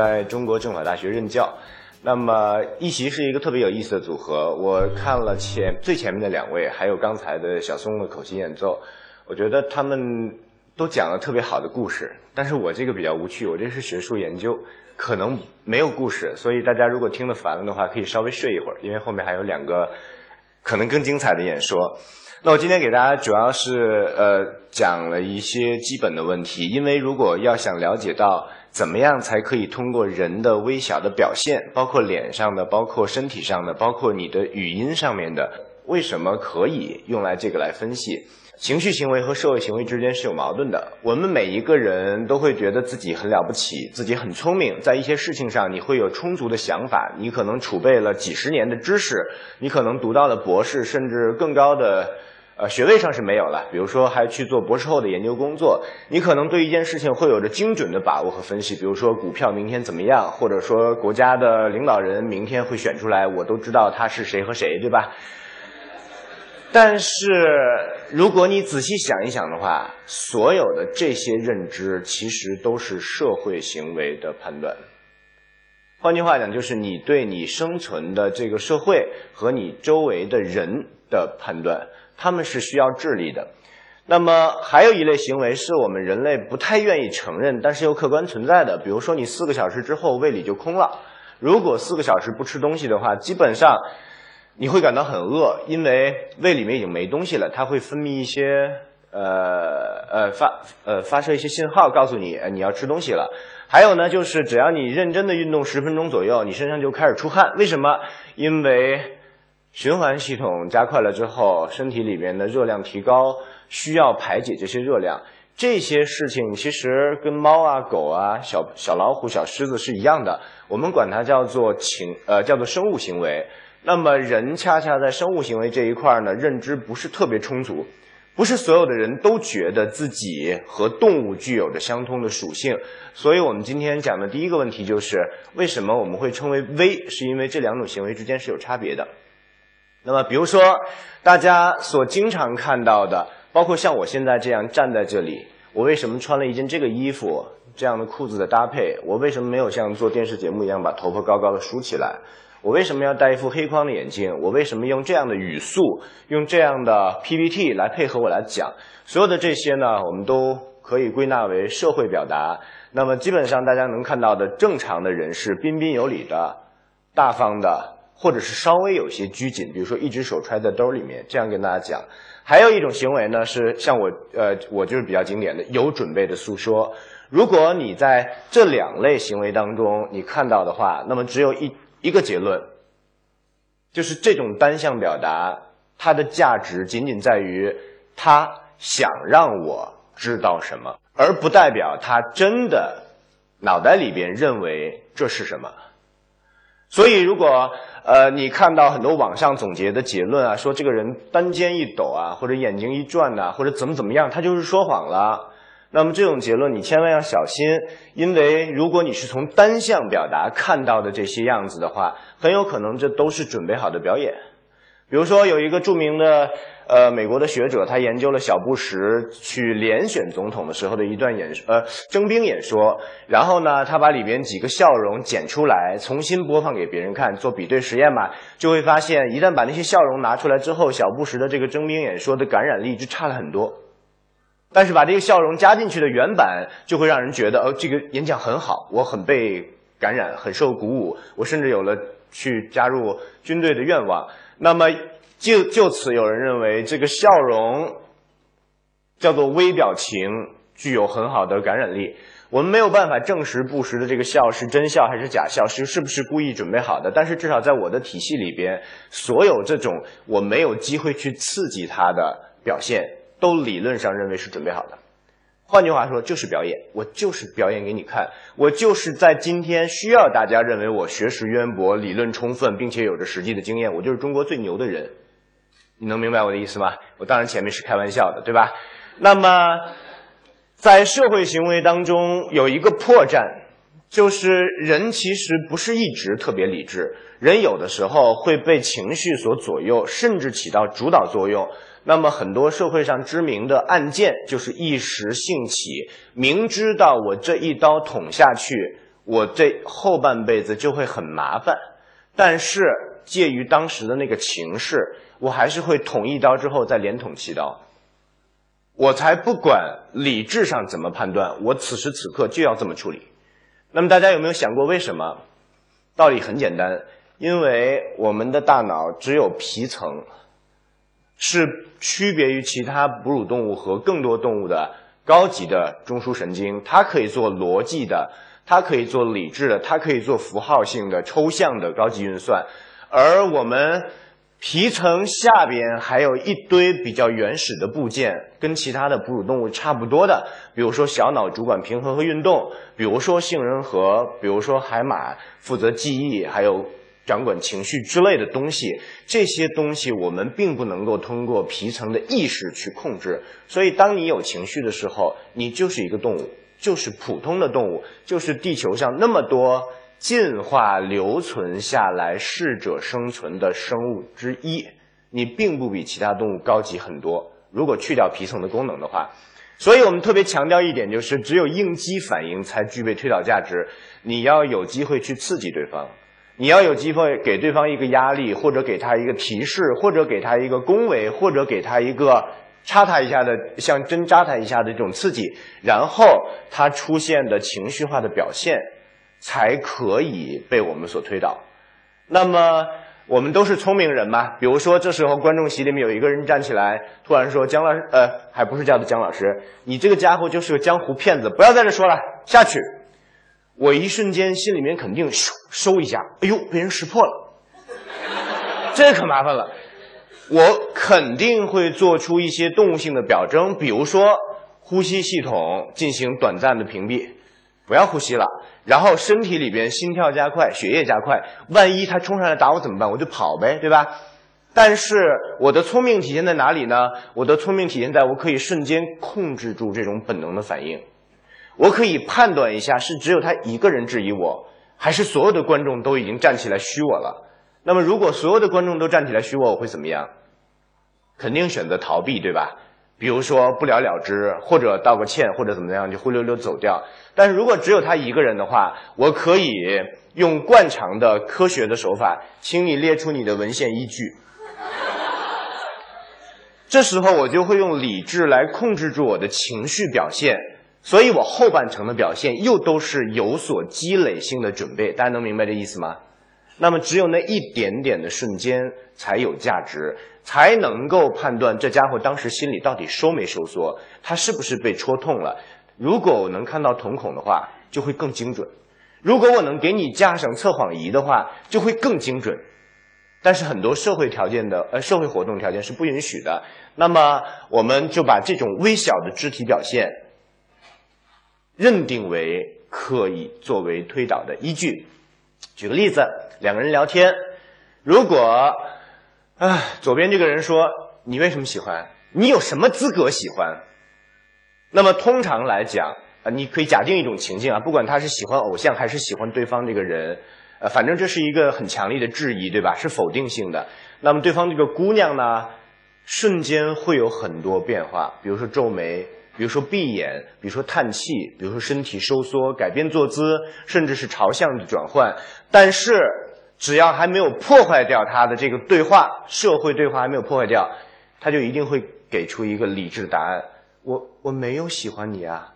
在中国政法大学任教。那么一席是一个特别有意思的组合，我看了前最前面的两位，还有刚才的小松的口琴演奏，我觉得他们都讲了特别好的故事。但是我这个比较无趣，我这是学术研究，可能没有故事，所以大家如果听得烦了的话，可以稍微睡一会儿，因为后面还有两个可能更精彩的演说。那我今天给大家主要是呃讲了一些基本的问题，因为如果要想了解到怎么样才可以通过人的微小的表现，包括脸上的，包括身体上的，包括你的语音上面的，为什么可以用来这个来分析情绪行为和社会行为之间是有矛盾的？我们每一个人都会觉得自己很了不起，自己很聪明，在一些事情上你会有充足的想法，你可能储备了几十年的知识，你可能读到了博士甚至更高的。呃，学位上是没有了。比如说，还去做博士后的研究工作，你可能对一件事情会有着精准的把握和分析。比如说，股票明天怎么样，或者说国家的领导人明天会选出来，我都知道他是谁和谁，对吧？但是，如果你仔细想一想的话，所有的这些认知其实都是社会行为的判断。换句话讲，就是你对你生存的这个社会和你周围的人的判断。他们是需要智力的，那么还有一类行为是我们人类不太愿意承认，但是又客观存在的。比如说，你四个小时之后胃里就空了，如果四个小时不吃东西的话，基本上你会感到很饿，因为胃里面已经没东西了，它会分泌一些呃呃发呃发射一些信号，告诉你你要吃东西了。还有呢，就是只要你认真的运动十分钟左右，你身上就开始出汗。为什么？因为循环系统加快了之后，身体里面的热量提高，需要排解这些热量。这些事情其实跟猫啊、狗啊、小小老虎、小狮子是一样的，我们管它叫做情呃叫做生物行为。那么人恰恰在生物行为这一块呢，认知不是特别充足，不是所有的人都觉得自己和动物具有着相通的属性。所以我们今天讲的第一个问题就是，为什么我们会称为微？是因为这两种行为之间是有差别的。那么，比如说，大家所经常看到的，包括像我现在这样站在这里，我为什么穿了一件这个衣服、这样的裤子的搭配？我为什么没有像做电视节目一样把头发高高的梳起来？我为什么要戴一副黑框的眼镜？我为什么用这样的语速、用这样的 PPT 来配合我来讲？所有的这些呢，我们都可以归纳为社会表达。那么，基本上大家能看到的正常的人是彬彬有礼的、大方的。或者是稍微有些拘谨，比如说一只手揣在兜里面，这样跟大家讲。还有一种行为呢，是像我，呃，我就是比较经典的有准备的诉说。如果你在这两类行为当中你看到的话，那么只有一一个结论，就是这种单向表达它的价值仅仅在于他想让我知道什么，而不代表他真的脑袋里边认为这是什么。所以，如果呃你看到很多网上总结的结论啊，说这个人单肩一抖啊，或者眼睛一转呐，或者怎么怎么样，他就是说谎了。那么这种结论你千万要小心，因为如果你是从单向表达看到的这些样子的话，很有可能这都是准备好的表演。比如说，有一个著名的呃美国的学者，他研究了小布什去连选总统的时候的一段演呃征兵演说，然后呢，他把里边几个笑容剪出来，重新播放给别人看，做比对实验嘛，就会发现，一旦把那些笑容拿出来之后，小布什的这个征兵演说的感染力就差了很多。但是把这个笑容加进去的原版，就会让人觉得，哦，这个演讲很好，我很被感染，很受鼓舞，我甚至有了去加入军队的愿望。那么就就此有人认为这个笑容叫做微表情，具有很好的感染力。我们没有办法证实布什的这个笑是真笑还是假笑，是是不是故意准备好的。但是至少在我的体系里边，所有这种我没有机会去刺激他的表现，都理论上认为是准备好的。换句话说，就是表演，我就是表演给你看，我就是在今天需要大家认为我学识渊博、理论充分，并且有着实际的经验，我就是中国最牛的人。你能明白我的意思吗？我当然前面是开玩笑的，对吧？那么，在社会行为当中有一个破绽，就是人其实不是一直特别理智，人有的时候会被情绪所左右，甚至起到主导作用。那么很多社会上知名的案件，就是一时兴起，明知道我这一刀捅下去，我这后半辈子就会很麻烦。但是介于当时的那个情势，我还是会捅一刀之后再连捅七刀。我才不管理智上怎么判断，我此时此刻就要这么处理。那么大家有没有想过为什么？道理很简单，因为我们的大脑只有皮层，是区别于其他哺乳动物和更多动物的高级的中枢神经，它可以做逻辑的，它可以做理智的，它可以做符号性的、抽象的高级运算，而我们。皮层下边还有一堆比较原始的部件，跟其他的哺乳动物差不多的，比如说小脑主管平衡和运动，比如说杏仁核，比如说海马负责记忆，还有掌管情绪之类的东西。这些东西我们并不能够通过皮层的意识去控制，所以当你有情绪的时候，你就是一个动物，就是普通的动物，就是地球上那么多。进化留存下来适者生存的生物之一，你并不比其他动物高级很多。如果去掉皮层的功能的话，所以我们特别强调一点，就是只有应激反应才具备推导价值。你要有机会去刺激对方，你要有机会给对方一个压力，或者给他一个提示，或者给他一个恭维，或者给他一个插他一下的像针扎他一下的这种刺激，然后他出现的情绪化的表现。才可以被我们所推导。那么我们都是聪明人嘛？比如说这时候观众席里面有一个人站起来，突然说：“姜老师，呃，还不是叫的姜老师，你这个家伙就是个江湖骗子，不要在这说了，下去。”我一瞬间心里面肯定咻收一下，哎呦，被人识破了，这可麻烦了。我肯定会做出一些动物性的表征，比如说呼吸系统进行短暂的屏蔽。不要呼吸了，然后身体里边心跳加快，血液加快。万一他冲上来打我怎么办？我就跑呗，对吧？但是我的聪明体现在哪里呢？我的聪明体现在我可以瞬间控制住这种本能的反应，我可以判断一下是只有他一个人质疑我，还是所有的观众都已经站起来虚我了。那么如果所有的观众都站起来虚我，我会怎么样？肯定选择逃避，对吧？比如说不了了之，或者道个歉，或者怎么样就灰溜溜走掉。但是如果只有他一个人的话，我可以用惯常的科学的手法，请你列出你的文献依据。这时候我就会用理智来控制住我的情绪表现，所以我后半程的表现又都是有所积累性的准备。大家能明白这意思吗？那么只有那一点点的瞬间才有价值。才能够判断这家伙当时心里到底收没收缩，他是不是被戳痛了。如果我能看到瞳孔的话，就会更精准；如果我能给你架上测谎仪的话，就会更精准。但是很多社会条件的呃社会活动条件是不允许的，那么我们就把这种微小的肢体表现认定为可以作为推导的依据。举个例子，两个人聊天，如果。啊，左边这个人说：“你为什么喜欢？你有什么资格喜欢？”那么通常来讲啊，你可以假定一种情境啊，不管他是喜欢偶像还是喜欢对方这个人，呃，反正这是一个很强烈的质疑，对吧？是否定性的。那么对方这个姑娘呢，瞬间会有很多变化，比如说皱眉，比如说闭眼，比如说叹气，比如说身体收缩、改变坐姿，甚至是朝向的转换。但是。只要还没有破坏掉他的这个对话，社会对话还没有破坏掉，他就一定会给出一个理智的答案。我我没有喜欢你啊，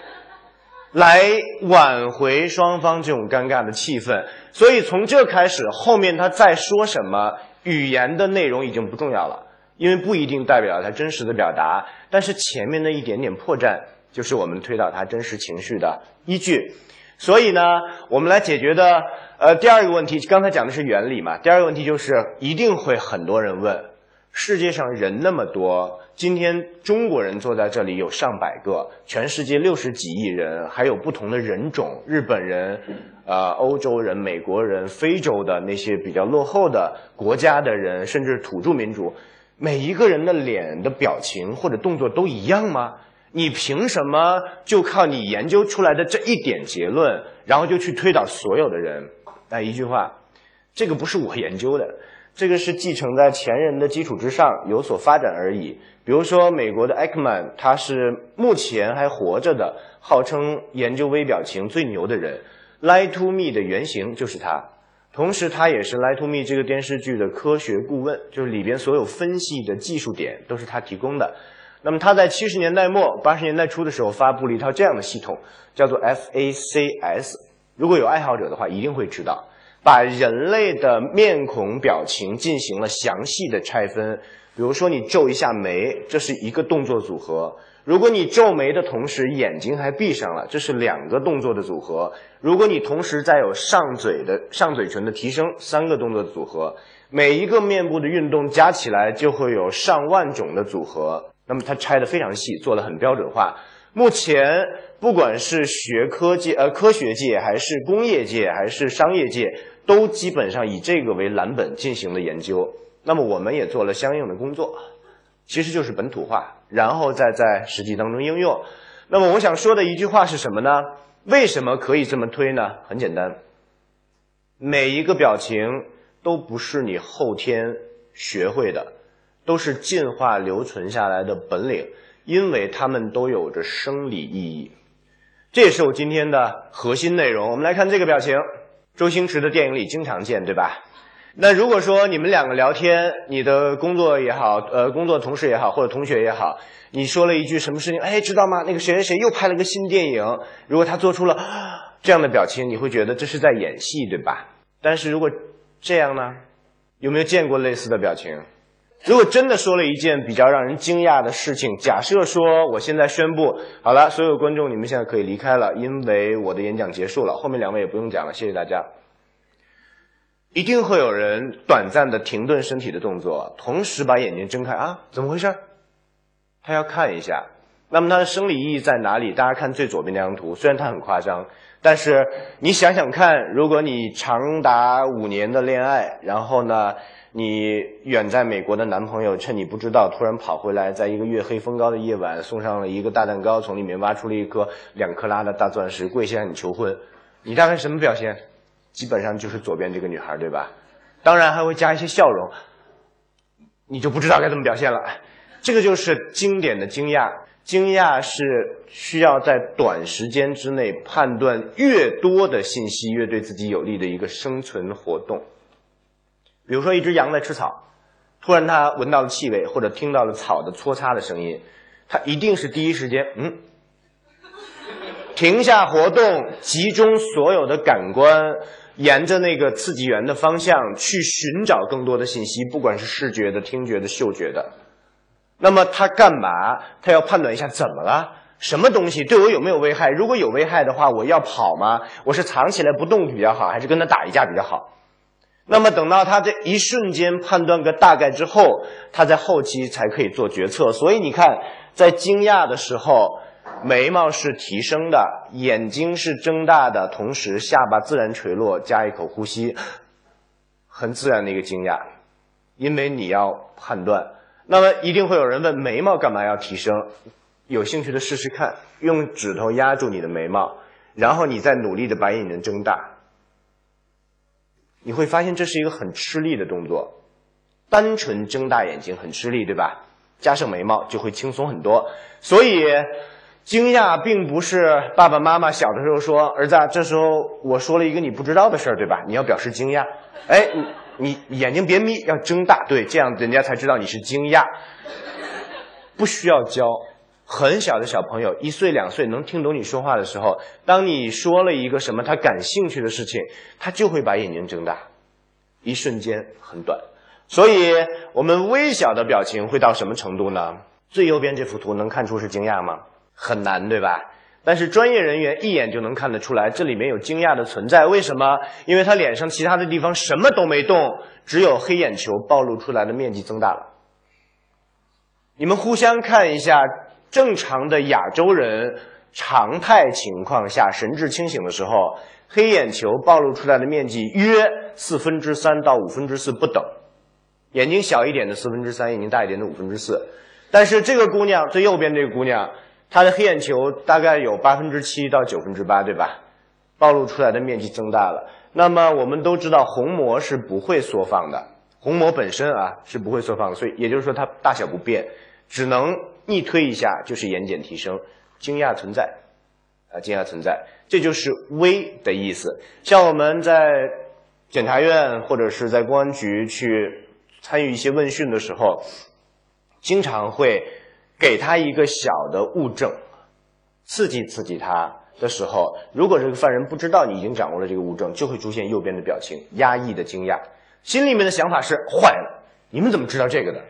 来挽回双方这种尴尬的气氛。所以从这开始，后面他再说什么语言的内容已经不重要了，因为不一定代表他真实的表达。但是前面的一点点破绽，就是我们推导他真实情绪的依据。所以呢，我们来解决的。呃，第二个问题，刚才讲的是原理嘛。第二个问题就是，一定会很多人问：世界上人那么多，今天中国人坐在这里有上百个，全世界六十几亿人，还有不同的人种，日本人、呃，欧洲人、美国人、非洲的那些比较落后的国家的人，甚至土著民族，每一个人的脸的表情或者动作都一样吗？你凭什么就靠你研究出来的这一点结论，然后就去推导所有的人？哎，一句话，这个不是我研究的，这个是继承在前人的基础之上有所发展而已。比如说，美国的 Ekman，他是目前还活着的，号称研究微表情最牛的人。Lie to Me 的原型就是他，同时他也是 Lie to Me 这个电视剧的科学顾问，就是里边所有分析的技术点都是他提供的。那么他在七十年代末、八十年代初的时候发布了一套这样的系统，叫做 FACS。如果有爱好者的话，一定会知道，把人类的面孔表情进行了详细的拆分。比如说，你皱一下眉，这是一个动作组合；如果你皱眉的同时眼睛还闭上了，这是两个动作的组合；如果你同时再有上嘴的上嘴唇的提升，三个动作组合。每一个面部的运动加起来就会有上万种的组合。那么它拆的非常细，做的很标准化。目前不管是学科界、呃科学界，还是工业界，还是商业界，都基本上以这个为蓝本进行了研究。那么我们也做了相应的工作，其实就是本土化，然后再在实际当中应用。那么我想说的一句话是什么呢？为什么可以这么推呢？很简单，每一个表情都不是你后天学会的，都是进化留存下来的本领，因为它们都有着生理意义。这也是我今天的核心内容。我们来看这个表情，周星驰的电影里经常见，对吧？那如果说你们两个聊天，你的工作也好，呃，工作同事也好，或者同学也好，你说了一句什么事情？哎，知道吗？那个谁谁谁又拍了个新电影。如果他做出了这样的表情，你会觉得这是在演戏，对吧？但是如果这样呢？有没有见过类似的表情？如果真的说了一件比较让人惊讶的事情，假设说我现在宣布好了，所有观众你们现在可以离开了，因为我的演讲结束了，后面两位也不用讲了，谢谢大家。一定会有人短暂的停顿身体的动作，同时把眼睛睁开啊？怎么回事？他要看一下。那么它的生理意义在哪里？大家看最左边那张图，虽然它很夸张，但是你想想看，如果你长达五年的恋爱，然后呢，你远在美国的男朋友趁你不知道，突然跑回来，在一个月黑风高的夜晚送上了一个大蛋糕，从里面挖出了一颗两克拉的大钻石，跪下向你求婚，你大概什么表现？基本上就是左边这个女孩，对吧？当然还会加一些笑容，你就不知道该怎么表现了。这个就是经典的惊讶，惊讶是需要在短时间之内判断越多的信息越对自己有利的一个生存活动。比如说，一只羊在吃草，突然它闻到了气味，或者听到了草的搓擦的声音，它一定是第一时间，嗯。停下活动，集中所有的感官，沿着那个刺激源的方向去寻找更多的信息，不管是视觉的、听觉的、嗅觉的。那么他干嘛？他要判断一下怎么了？什么东西对我有没有危害？如果有危害的话，我要跑吗？我是藏起来不动比较好，还是跟他打一架比较好？那么等到他这一瞬间判断个大概之后，他在后期才可以做决策。所以你看，在惊讶的时候。眉毛是提升的，眼睛是睁大的，同时下巴自然垂落，加一口呼吸，很自然的一个惊讶，因为你要判断。那么一定会有人问，眉毛干嘛要提升？有兴趣的试试看，用指头压住你的眉毛，然后你再努力的把眼睛睁大，你会发现这是一个很吃力的动作，单纯睁大眼睛很吃力，对吧？加上眉毛就会轻松很多，所以。惊讶并不是爸爸妈妈小的时候说儿子，这时候我说了一个你不知道的事儿，对吧？你要表示惊讶，哎，你你眼睛别眯，要睁大，对，这样人家才知道你是惊讶。不需要教，很小的小朋友一岁两岁能听懂你说话的时候，当你说了一个什么他感兴趣的事情，他就会把眼睛睁大，一瞬间很短。所以我们微小的表情会到什么程度呢？最右边这幅图能看出是惊讶吗？很难，对吧？但是专业人员一眼就能看得出来，这里面有惊讶的存在。为什么？因为他脸上其他的地方什么都没动，只有黑眼球暴露出来的面积增大了。你们互相看一下，正常的亚洲人常态情况下，神志清醒的时候，黑眼球暴露出来的面积约四分之三到五分之四不等。眼睛小一点的四分之三，眼睛大一点的五分之四。但是这个姑娘最右边这个姑娘。他的黑眼球大概有八分之七到九分之八，对吧？暴露出来的面积增大了。那么我们都知道，虹膜是不会缩放的，虹膜本身啊是不会缩放的，所以也就是说它大小不变，只能逆推一下就是眼睑提升，惊讶存在，啊惊讶存在，这就是微的意思。像我们在检察院或者是在公安局去参与一些问讯的时候，经常会给他一个小的物证，刺激刺激他的时候，如果这个犯人不知道你已经掌握了这个物证，就会出现右边的表情，压抑的惊讶。心里面的想法是坏了，你们怎么知道这个的？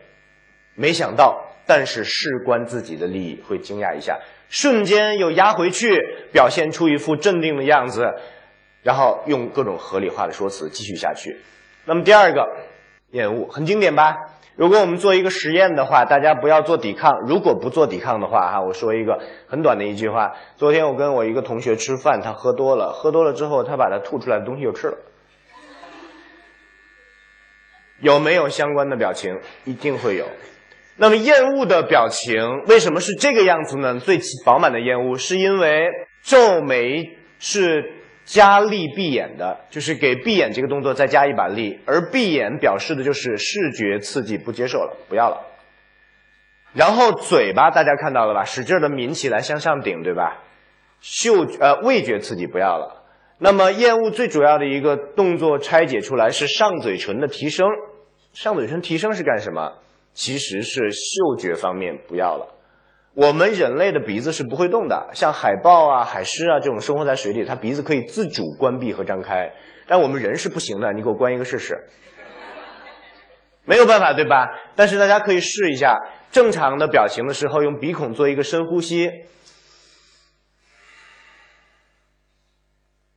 没想到，但是事关自己的利益，会惊讶一下，瞬间又压回去，表现出一副镇定的样子，然后用各种合理化的说辞继续下去。那么第二个，厌恶很经典吧？如果我们做一个实验的话，大家不要做抵抗。如果不做抵抗的话，哈，我说一个很短的一句话。昨天我跟我一个同学吃饭，他喝多了，喝多了之后，他把他吐出来的东西又吃了。有没有相关的表情？一定会有。那么厌恶的表情为什么是这个样子呢？最饱满的厌恶是因为皱眉是加力闭眼的，就是给闭眼这个动作再加一把力，而闭眼表示的就是视觉刺激不接受了，不要了。然后嘴巴大家看到了吧，使劲的抿起来向上顶，对吧？嗅呃味觉刺激不要了。那么厌恶最主要的一个动作拆解出来是上嘴唇的提升，上嘴唇提升是干什么？其实是嗅觉方面不要了。我们人类的鼻子是不会动的，像海豹啊、海狮啊这种生活在水里，它鼻子可以自主关闭和张开，但我们人是不行的。你给我关一个试试，没有办法，对吧？但是大家可以试一下，正常的表情的时候，用鼻孔做一个深呼吸。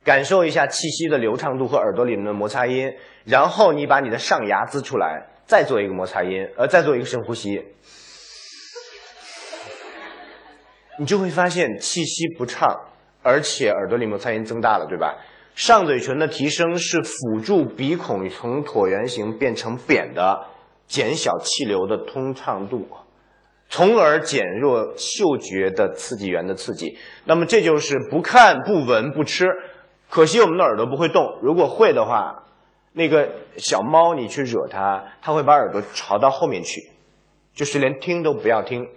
感受一下气息的流畅度和耳朵里面的摩擦音，然后你把你的上牙呲出来，再做一个摩擦音，呃，再做一个深呼吸，你就会发现气息不畅，而且耳朵里摩擦音增大了，对吧？上嘴唇的提升是辅助鼻孔从椭圆形变成扁的，减小气流的通畅度，从而减弱嗅觉的刺激源的刺激。那么这就是不看、不闻、不吃。可惜我们的耳朵不会动，如果会的话，那个小猫你去惹它，它会把耳朵朝到后面去，就是连听都不要听。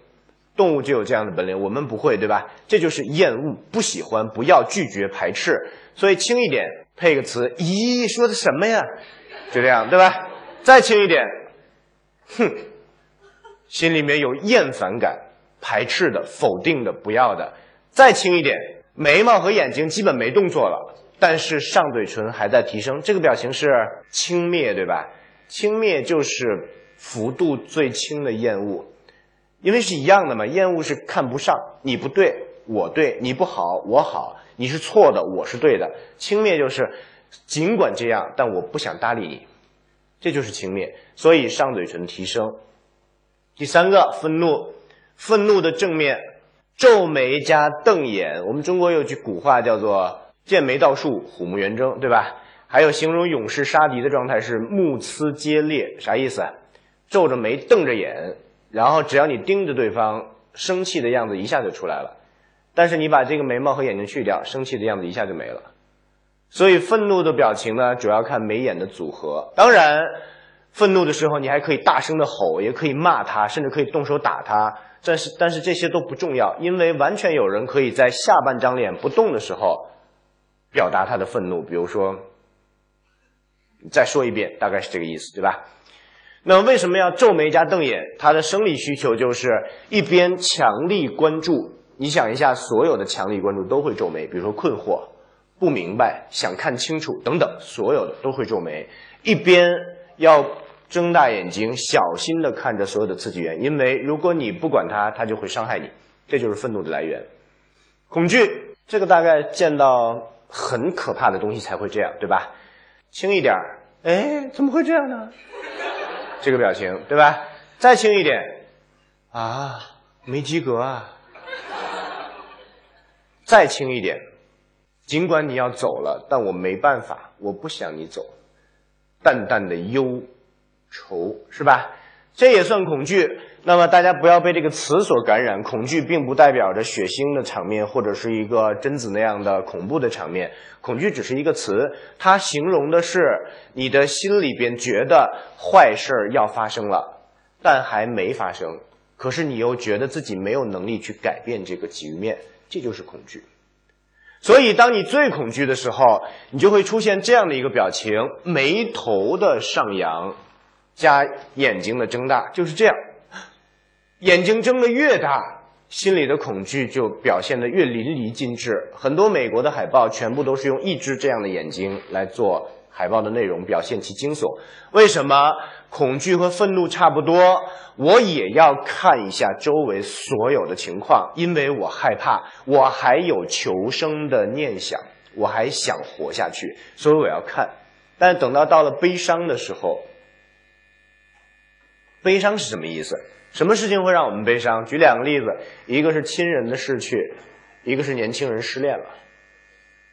动物就有这样的本领，我们不会，对吧？这就是厌恶、不喜欢、不要、拒绝、排斥。所以轻一点，配个词，咦，说的什么呀？就这样，对吧？再轻一点，哼，心里面有厌烦感、排斥的、否定的、不要的。再轻一点，眉毛和眼睛基本没动作了。但是上嘴唇还在提升，这个表情是轻蔑，对吧？轻蔑就是幅度最轻的厌恶，因为是一样的嘛。厌恶是看不上，你不对，我对；你不好，我好；你是错的，我是对的。轻蔑就是尽管这样，但我不想搭理你，这就是轻蔑。所以上嘴唇提升。第三个，愤怒，愤怒的正面，皱眉加瞪眼。我们中国有句古话叫做。剑眉倒竖，虎目圆睁，对吧？还有形容勇士杀敌的状态是目眦皆裂，啥意思？皱着眉，瞪着眼，然后只要你盯着对方，生气的样子一下就出来了。但是你把这个眉毛和眼睛去掉，生气的样子一下就没了。所以愤怒的表情呢，主要看眉眼的组合。当然，愤怒的时候你还可以大声的吼，也可以骂他，甚至可以动手打他。但是，但是这些都不重要，因为完全有人可以在下半张脸不动的时候。表达他的愤怒，比如说，再说一遍，大概是这个意思，对吧？那为什么要皱眉加瞪眼？他的生理需求就是一边强力关注，你想一下，所有的强力关注都会皱眉，比如说困惑、不明白、想看清楚等等，所有的都会皱眉。一边要睁大眼睛，小心的看着所有的刺激源，因为如果你不管它，它就会伤害你。这就是愤怒的来源。恐惧，这个大概见到。很可怕的东西才会这样，对吧？轻一点儿，哎，怎么会这样呢？这个表情，对吧？再轻一点，啊，没及格啊！再轻一点，尽管你要走了，但我没办法，我不想你走。淡淡的忧愁，是吧？这也算恐惧。那么大家不要被这个词所感染，恐惧并不代表着血腥的场面或者是一个贞子那样的恐怖的场面。恐惧只是一个词，它形容的是你的心里边觉得坏事儿要发生了，但还没发生，可是你又觉得自己没有能力去改变这个局面，这就是恐惧。所以，当你最恐惧的时候，你就会出现这样的一个表情：眉头的上扬，加眼睛的睁大，就是这样。眼睛睁得越大，心里的恐惧就表现得越淋漓尽致。很多美国的海报全部都是用一只这样的眼睛来做海报的内容，表现其惊悚。为什么恐惧和愤怒差不多？我也要看一下周围所有的情况，因为我害怕，我还有求生的念想，我还想活下去，所以我要看。但等到到了悲伤的时候，悲伤是什么意思？什么事情会让我们悲伤？举两个例子，一个是亲人的逝去，一个是年轻人失恋了，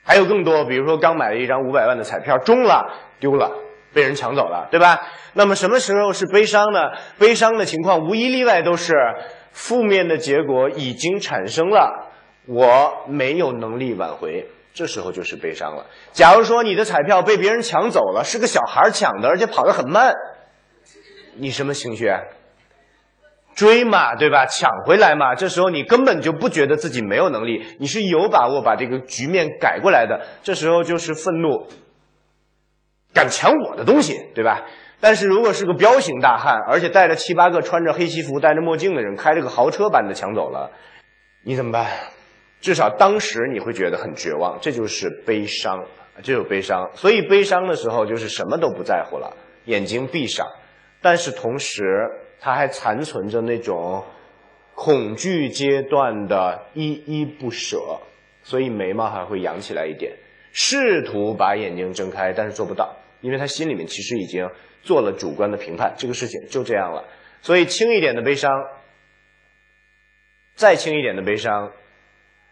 还有更多，比如说刚买了一张五百万的彩票中了，丢了，被人抢走了，对吧？那么什么时候是悲伤呢？悲伤的情况无一例外都是负面的结果已经产生了，我没有能力挽回，这时候就是悲伤了。假如说你的彩票被别人抢走了，是个小孩抢的，而且跑得很慢，你什么情绪？追嘛，对吧？抢回来嘛。这时候你根本就不觉得自己没有能力，你是有把握把这个局面改过来的。这时候就是愤怒，敢抢我的东西，对吧？但是如果是个彪形大汉，而且带着七八个穿着黑西服、戴着墨镜的人，开着个豪车把你抢走了，你怎么办？至少当时你会觉得很绝望，这就是悲伤，这有悲伤。所以悲伤的时候就是什么都不在乎了，眼睛闭上，但是同时。他还残存着那种恐惧阶段的依依不舍，所以眉毛还会扬起来一点，试图把眼睛睁开，但是做不到，因为他心里面其实已经做了主观的评判，这个事情就这样了。所以轻一点的悲伤，再轻一点的悲伤，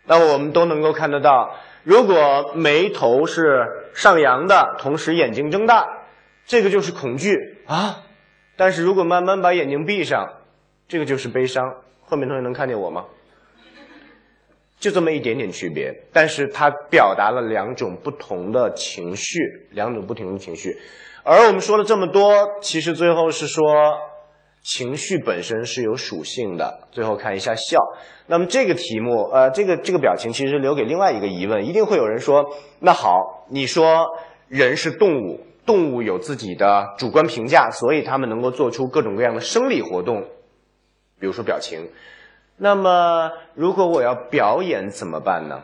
那我们都能够看得到，如果眉头是上扬的，同时眼睛睁大，这个就是恐惧啊。但是如果慢慢把眼睛闭上，这个就是悲伤。后面同学能看见我吗？就这么一点点区别，但是它表达了两种不同的情绪，两种不同的情绪。而我们说了这么多，其实最后是说情绪本身是有属性的。最后看一下笑。那么这个题目，呃，这个这个表情其实留给另外一个疑问，一定会有人说：那好，你说人是动物。动物有自己的主观评价，所以它们能够做出各种各样的生理活动，比如说表情。那么，如果我要表演怎么办呢？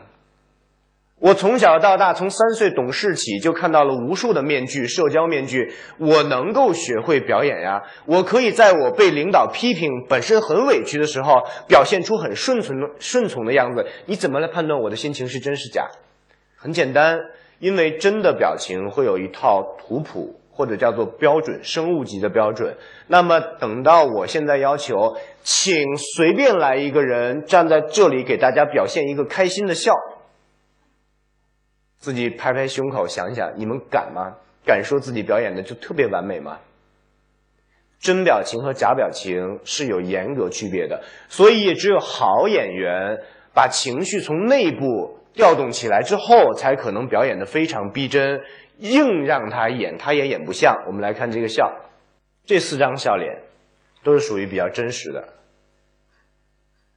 我从小到大，从三岁懂事起，就看到了无数的面具，社交面具。我能够学会表演呀！我可以在我被领导批评、本身很委屈的时候，表现出很顺从、顺从的样子。你怎么来判断我的心情是真是假？很简单。因为真的表情会有一套图谱，或者叫做标准，生物级的标准。那么等到我现在要求，请随便来一个人站在这里给大家表现一个开心的笑，自己拍拍胸口想想，你们敢吗？敢说自己表演的就特别完美吗？真表情和假表情是有严格区别的，所以也只有好演员把情绪从内部。调动起来之后，才可能表演的非常逼真。硬让他演，他也演不像。我们来看这个笑，这四张笑脸都是属于比较真实的。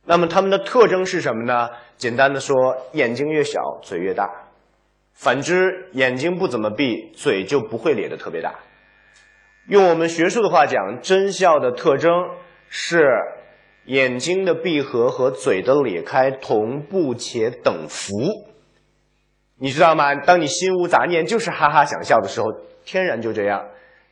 那么他们的特征是什么呢？简单的说，眼睛越小，嘴越大；反之，眼睛不怎么闭，嘴就不会咧得特别大。用我们学术的话讲，真笑的特征是。眼睛的闭合和嘴的咧开同步且等幅，你知道吗？当你心无杂念，就是哈哈想笑的时候，天然就这样。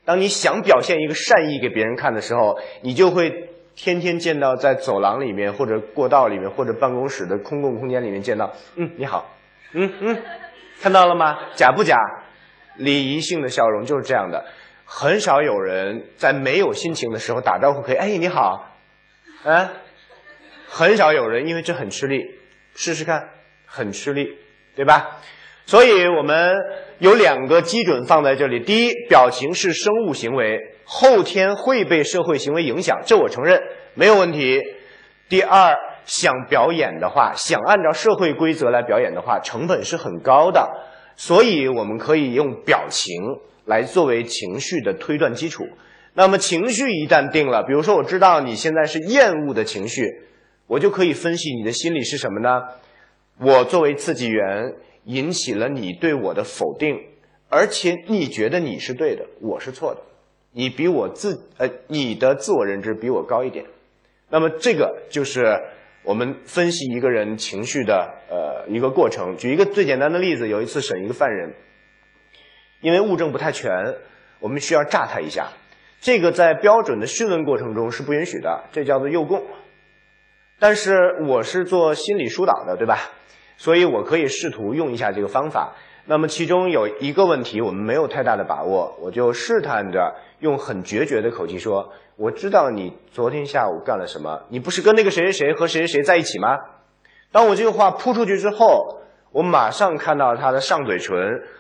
当你想表现一个善意给别人看的时候，你就会天天见到在走廊里面或者过道里面或者办公室的公共空间里面见到，嗯，你好，嗯嗯，看到了吗？假不假？礼仪性的笑容就是这样的。很少有人在没有心情的时候打招呼可以，哎，你好。啊，很少有人，因为这很吃力，试试看，很吃力，对吧？所以我们有两个基准放在这里：第一，表情是生物行为，后天会被社会行为影响，这我承认。没有问题。第二，想表演的话，想按照社会规则来表演的话，成本是很高的，所以我们可以用表情来作为情绪的推断基础。那么情绪一旦定了，比如说我知道你现在是厌恶的情绪，我就可以分析你的心理是什么呢？我作为刺激源，引起了你对我的否定，而且你觉得你是对的，我是错的，你比我自呃你的自我认知比我高一点，那么这个就是我们分析一个人情绪的呃一个过程。举一个最简单的例子，有一次审一个犯人，因为物证不太全，我们需要炸他一下。这个在标准的讯问过程中是不允许的，这叫做诱供。但是我是做心理疏导的，对吧？所以我可以试图用一下这个方法。那么其中有一个问题我们没有太大的把握，我就试探着用很决绝的口气说：“我知道你昨天下午干了什么，你不是跟那个谁谁谁和谁谁谁在一起吗？”当我这个话扑出去之后，我马上看到他的上嘴唇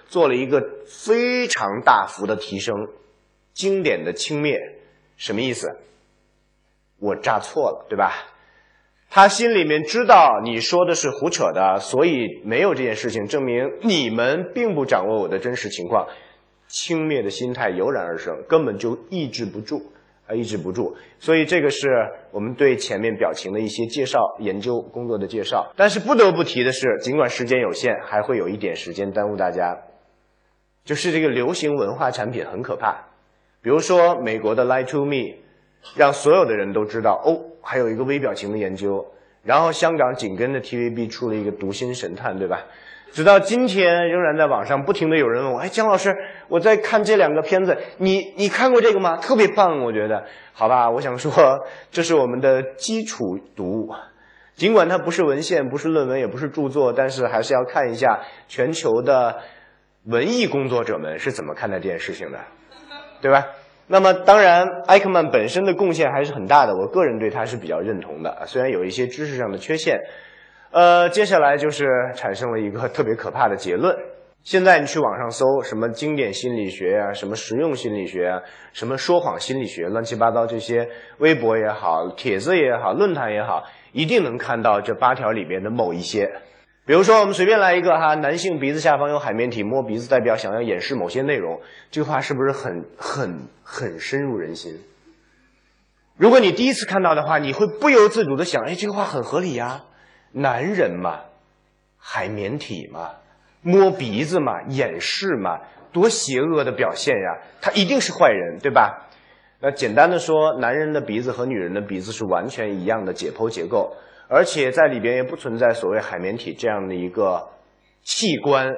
做了一个非常大幅的提升。经典的轻蔑，什么意思？我炸错了，对吧？他心里面知道你说的是胡扯的，所以没有这件事情，证明你们并不掌握我的真实情况。轻蔑的心态油然而生，根本就抑制不住，啊，抑制不住。所以这个是我们对前面表情的一些介绍、研究工作的介绍。但是不得不提的是，尽管时间有限，还会有一点时间耽误大家，就是这个流行文化产品很可怕。比如说，美国的《Lie to Me》，让所有的人都知道哦，还有一个微表情的研究。然后香港紧跟着 TVB 出了一个《读心神探》，对吧？直到今天，仍然在网上不停的有人问我：“哎，姜老师，我在看这两个片子，你你看过这个吗？特别棒，我觉得。好吧，我想说，这是我们的基础读物，尽管它不是文献，不是论文，也不是著作，但是还是要看一下全球的文艺工作者们是怎么看待这件事情的。”对吧？那么当然，艾克曼本身的贡献还是很大的，我个人对他是比较认同的，虽然有一些知识上的缺陷。呃，接下来就是产生了一个特别可怕的结论。现在你去网上搜什么经典心理学啊，什么实用心理学啊，什么说谎心理学，乱七八糟这些微博也好，帖子也好，论坛也好，一定能看到这八条里面的某一些。比如说，我们随便来一个哈，男性鼻子下方有海绵体，摸鼻子代表想要掩饰某些内容，这个话是不是很很很深入人心？如果你第一次看到的话，你会不由自主的想，哎，这个话很合理呀，男人嘛，海绵体嘛，摸鼻子嘛，掩饰嘛，多邪恶的表现呀，他一定是坏人，对吧？那简单的说，男人的鼻子和女人的鼻子是完全一样的解剖结构。而且在里边也不存在所谓海绵体这样的一个器官，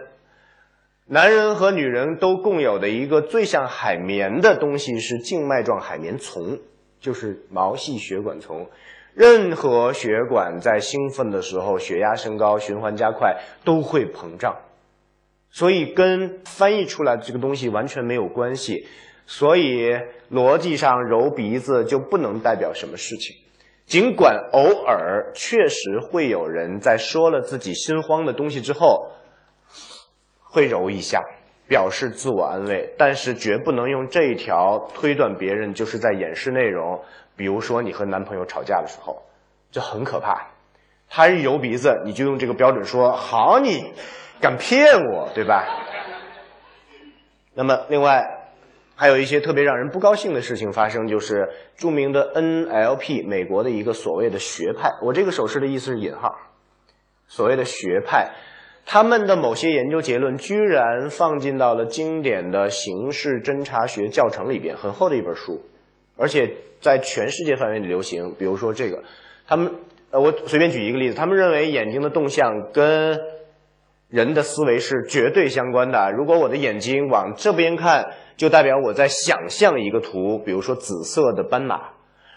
男人和女人都共有的一个最像海绵的东西是静脉状海绵丛，就是毛细血管丛。任何血管在兴奋的时候，血压升高，循环加快，都会膨胀，所以跟翻译出来这个东西完全没有关系。所以逻辑上揉鼻子就不能代表什么事情。尽管偶尔确实会有人在说了自己心慌的东西之后，会揉一下，表示自我安慰，但是绝不能用这一条推断别人就是在掩饰内容。比如说你和男朋友吵架的时候，这很可怕。他一揉鼻子，你就用这个标准说：“好，你敢骗我，对吧？”那么另外。还有一些特别让人不高兴的事情发生，就是著名的 NLP 美国的一个所谓的学派，我这个手势的意思是引号，所谓的学派，他们的某些研究结论居然放进到了经典的刑事侦查学教程里边，很厚的一本书，而且在全世界范围内流行。比如说这个，他们呃，我随便举一个例子，他们认为眼睛的动向跟人的思维是绝对相关的。如果我的眼睛往这边看，就代表我在想象一个图，比如说紫色的斑马。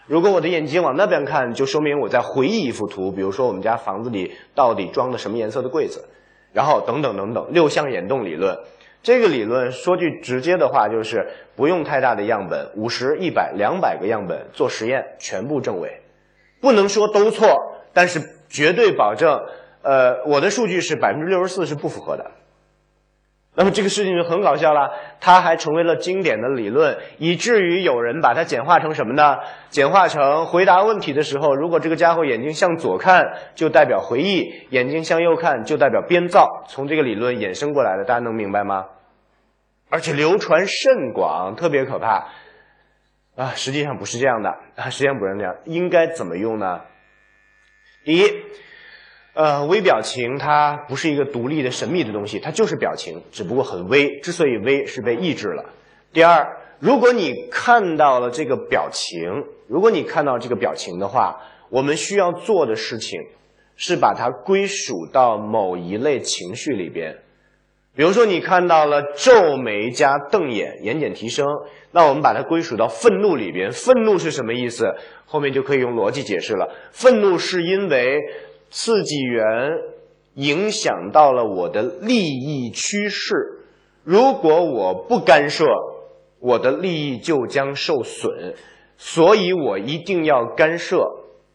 如果我的眼睛往那边看，就说明我在回忆一幅图，比如说我们家房子里到底装的什么颜色的柜子，然后等等等等。六项眼动理论，这个理论说句直接的话，就是不用太大的样本，五十、一百、两百个样本做实验，全部正伪，不能说都错，但是绝对保证，呃，我的数据是百分之六十四是不符合的。那么这个事情就很搞笑了，它还成为了经典的理论，以至于有人把它简化成什么呢？简化成回答问题的时候，如果这个家伙眼睛向左看，就代表回忆；眼睛向右看，就代表编造。从这个理论衍生过来的，大家能明白吗？而且流传甚广，特别可怕啊！实际上不是这样的啊，实际上不是这样，应该怎么用呢？第一。呃，微表情它不是一个独立的神秘的东西，它就是表情，只不过很微。之所以微，是被抑制了。第二，如果你看到了这个表情，如果你看到这个表情的话，我们需要做的事情是把它归属到某一类情绪里边。比如说，你看到了皱眉加瞪眼，眼睑提升，那我们把它归属到愤怒里边。愤怒是什么意思？后面就可以用逻辑解释了。愤怒是因为。刺激源影响到了我的利益趋势，如果我不干涉，我的利益就将受损，所以我一定要干涉，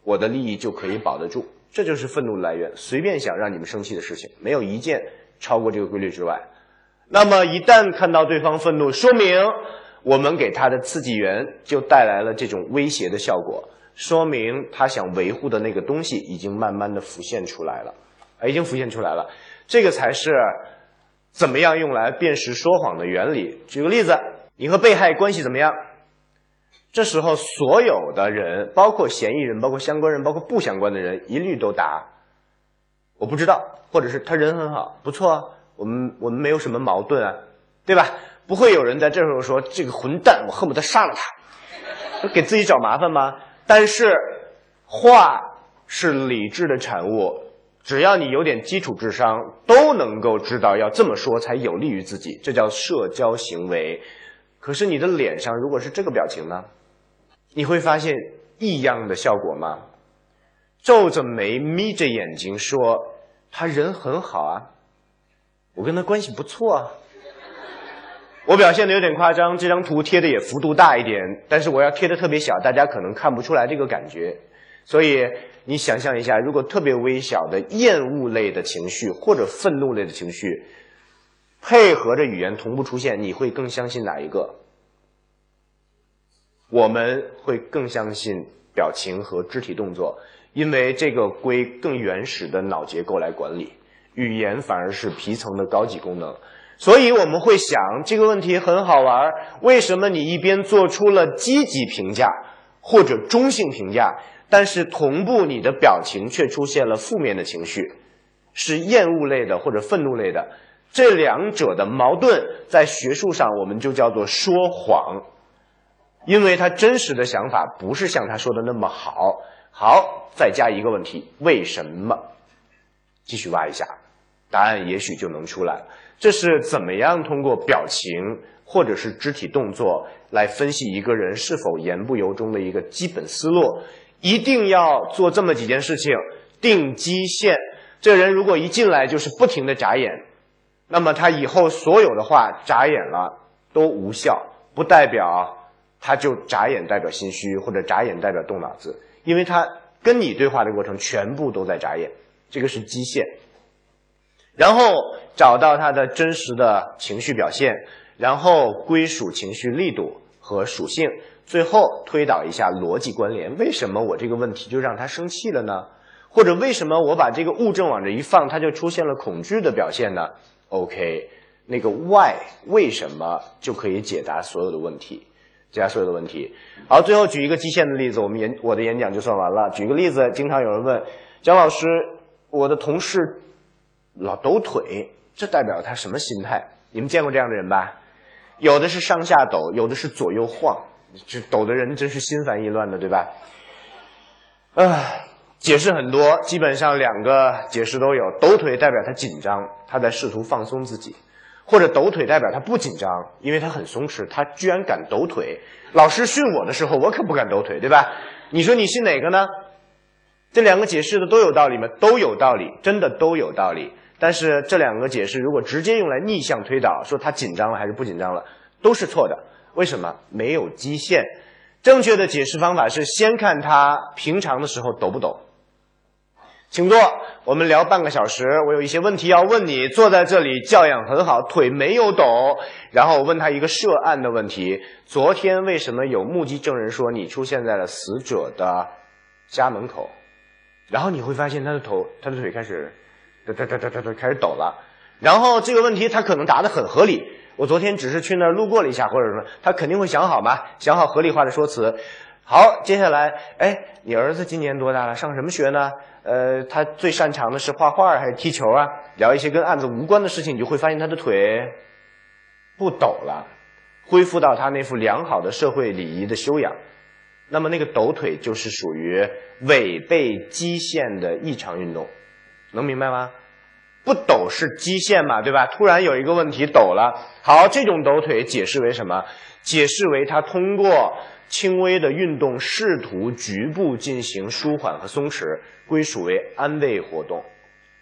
我的利益就可以保得住。这就是愤怒来源。随便想让你们生气的事情，没有一件超过这个规律之外。那么一旦看到对方愤怒，说明我们给他的刺激源就带来了这种威胁的效果。说明他想维护的那个东西已经慢慢的浮现出来了，啊，已经浮现出来了。这个才是怎么样用来辨识说谎的原理。举个例子，你和被害关系怎么样？这时候所有的人，包括嫌疑人，包括相关人，包括不相关的人，一律都答我不知道，或者是他人很好，不错啊，我们我们没有什么矛盾啊，对吧？不会有人在这时候说这个混蛋，我恨不得杀了他，给自己找麻烦吗？但是，话是理智的产物，只要你有点基础智商，都能够知道要这么说才有利于自己，这叫社交行为。可是你的脸上如果是这个表情呢？你会发现异样的效果吗？皱着眉，眯着眼睛说：“他人很好啊，我跟他关系不错啊。”我表现的有点夸张，这张图贴的也幅度大一点，但是我要贴的特别小，大家可能看不出来这个感觉。所以你想象一下，如果特别微小的厌恶类的情绪或者愤怒类的情绪，配合着语言同步出现，你会更相信哪一个？我们会更相信表情和肢体动作，因为这个归更原始的脑结构来管理，语言反而是皮层的高级功能。所以我们会想这个问题很好玩为什么你一边做出了积极评价或者中性评价，但是同步你的表情却出现了负面的情绪，是厌恶类的或者愤怒类的？这两者的矛盾在学术上我们就叫做说谎，因为他真实的想法不是像他说的那么好。好，再加一个问题，为什么？继续挖一下，答案也许就能出来了。这是怎么样通过表情或者是肢体动作来分析一个人是否言不由衷的一个基本思路？一定要做这么几件事情：定基线。这人如果一进来就是不停的眨眼，那么他以后所有的话眨眼了都无效，不代表他就眨眼代表心虚或者眨眼代表动脑子，因为他跟你对话的过程全部都在眨眼。这个是基线。然后找到他的真实的情绪表现，然后归属情绪力度和属性，最后推导一下逻辑关联。为什么我这个问题就让他生气了呢？或者为什么我把这个物证往这一放，他就出现了恐惧的表现呢？OK，那个 why 为什么就可以解答所有的问题，解答所有的问题。好，最后举一个基线的例子，我们演我的演讲就算完了。举个例子，经常有人问姜老师，我的同事。老抖腿，这代表他什么心态？你们见过这样的人吧？有的是上下抖，有的是左右晃，这抖的人真是心烦意乱的，对吧？唉，解释很多，基本上两个解释都有。抖腿代表他紧张，他在试图放松自己；或者抖腿代表他不紧张，因为他很松弛，他居然敢抖腿。老师训我的时候，我可不敢抖腿，对吧？你说你信哪个呢？这两个解释的都有道理吗？都有道理，真的都有道理。但是这两个解释如果直接用来逆向推导，说他紧张了还是不紧张了，都是错的。为什么？没有基线。正确的解释方法是先看他平常的时候抖不抖。请坐，我们聊半个小时。我有一些问题要问你。坐在这里，教养很好，腿没有抖。然后我问他一个涉案的问题：昨天为什么有目击证人说你出现在了死者的家门口？然后你会发现他的头，他的腿开始哒哒哒哒哒哒开始抖了。然后这个问题他可能答得很合理。我昨天只是去那儿路过了一下，或者说，他肯定会想好嘛，想好合理化的说辞。好，接下来，哎，你儿子今年多大了？上什么学呢？呃，他最擅长的是画画还是踢球啊？聊一些跟案子无关的事情，你就会发现他的腿不抖了，恢复到他那副良好的社会礼仪的修养。那么那个抖腿就是属于违背基线的异常运动，能明白吗？不抖是基线嘛，对吧？突然有一个问题抖了，好，这种抖腿解释为什么？解释为他通过轻微的运动试图局部进行舒缓和松弛，归属为安慰活动，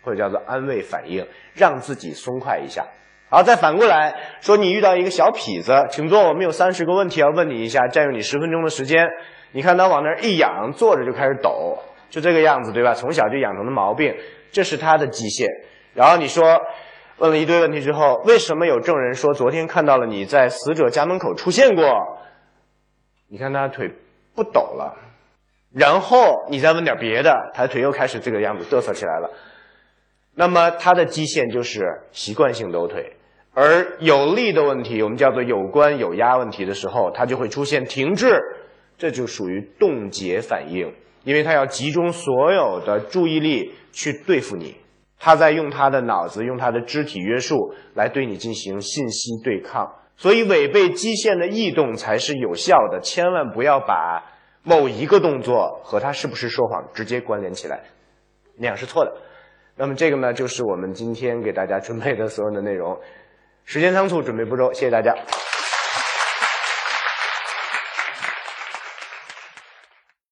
或者叫做安慰反应，让自己松快一下。好，再反过来说，你遇到一个小痞子，请坐，我们有三十个问题要问你一下，占用你十分钟的时间。你看他往那儿一仰，坐着就开始抖，就这个样子，对吧？从小就养成的毛病，这是他的基线。然后你说，问了一堆问题之后，为什么有证人说昨天看到了你在死者家门口出现过？你看他腿不抖了，然后你再问点别的，他的腿又开始这个样子嘚瑟起来了。那么他的基线就是习惯性抖腿，而有力的问题，我们叫做有关有压问题的时候，他就会出现停滞，这就属于冻结反应，因为他要集中所有的注意力去对付你。他在用他的脑子，用他的肢体约束来对你进行信息对抗，所以违背基线的异动才是有效的。千万不要把某一个动作和他是不是说谎直接关联起来，那样是错的。那么这个呢，就是我们今天给大家准备的所有的内容。时间仓促，准备不周，谢谢大家。